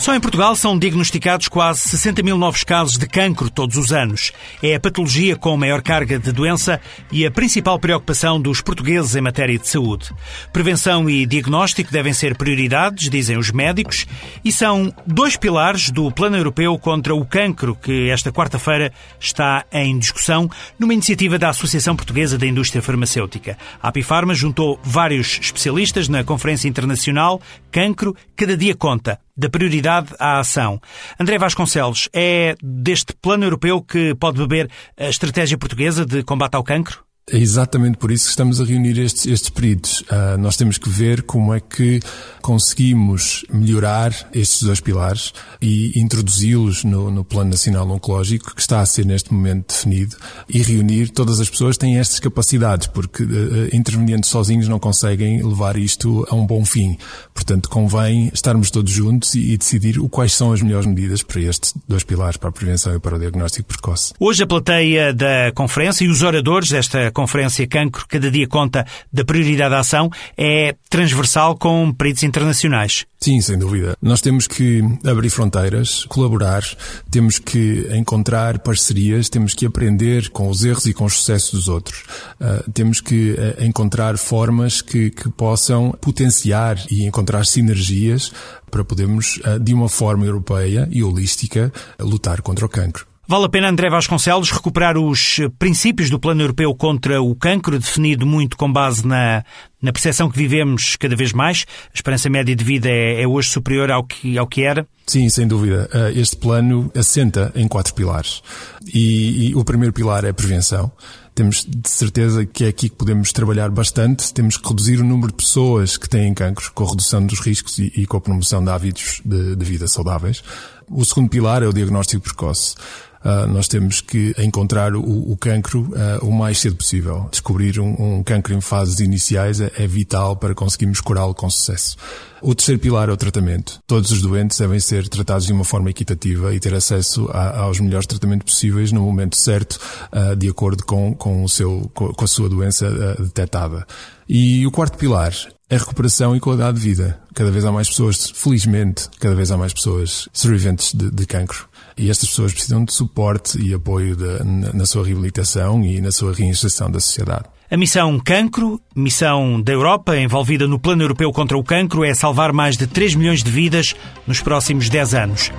Só em Portugal são diagnosticados quase 60 mil novos casos de cancro todos os anos. É a patologia com maior carga de doença e a principal preocupação dos portugueses em matéria de saúde. Prevenção e diagnóstico devem ser prioridades, dizem os médicos, e são dois pilares do Plano Europeu contra o Cancro que esta quarta-feira está em discussão numa iniciativa da Associação Portuguesa da Indústria Farmacêutica. A Apifarma juntou vários especialistas na Conferência Internacional Cancro Cada Dia Conta da prioridade à ação. André Vasconcelos, é deste plano europeu que pode beber a estratégia portuguesa de combate ao cancro? É exatamente por isso que estamos a reunir estes, estes peritos. Uh, nós temos que ver como é que conseguimos melhorar estes dois pilares e introduzi-los no, no, Plano Nacional Oncológico, que está a ser neste momento definido, e reunir todas as pessoas que têm estas capacidades, porque uh, intervenientes sozinhos não conseguem levar isto a um bom fim. Portanto, convém estarmos todos juntos e, e decidir o quais são as melhores medidas para estes dois pilares, para a prevenção e para o diagnóstico precoce. Hoje a plateia da conferência e os oradores desta Conferência Cancro Cada Dia Conta da Prioridade da Ação é transversal com peritos internacionais. Sim, sem dúvida. Nós temos que abrir fronteiras, colaborar, temos que encontrar parcerias, temos que aprender com os erros e com os sucessos dos outros. Uh, temos que uh, encontrar formas que, que possam potenciar e encontrar sinergias para podermos, uh, de uma forma europeia e holística, lutar contra o cancro. Vale a pena, André Vasconcelos, recuperar os princípios do Plano Europeu contra o cancro, definido muito com base na, na percepção que vivemos cada vez mais. A esperança média de vida é, é hoje superior ao que, ao que era? Sim, sem dúvida. Eh, este plano assenta em quatro pilares. E, e o primeiro pilar é a prevenção. Temos de certeza que é aqui que podemos trabalhar bastante. Temos que reduzir o número de pessoas que têm cancro, com a redução dos riscos e, e com a promoção de hábitos de, de vida saudáveis. O segundo pilar é o diagnóstico precoce. Uh, nós temos que encontrar o, o cancro uh, o mais cedo possível. Descobrir um, um cancro em fases iniciais é, é vital para conseguirmos curá-lo com sucesso. O terceiro pilar é o tratamento. Todos os doentes devem ser tratados de uma forma equitativa e ter acesso a, aos melhores tratamentos possíveis no momento certo, uh, de acordo com, com, o seu, com a sua doença uh, detectada. E o quarto pilar é recuperação e qualidade de vida. Cada vez há mais pessoas, felizmente, cada vez há mais pessoas sobreviventes de, de cancro. E estas pessoas precisam de suporte e apoio de, na, na sua reabilitação e na sua reinserção da sociedade. A missão Cancro, missão da Europa envolvida no Plano Europeu contra o Cancro, é salvar mais de 3 milhões de vidas nos próximos 10 anos.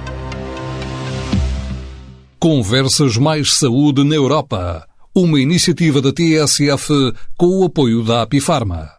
Conversas Mais Saúde na Europa. Uma iniciativa da TSF com o apoio da Apifarma.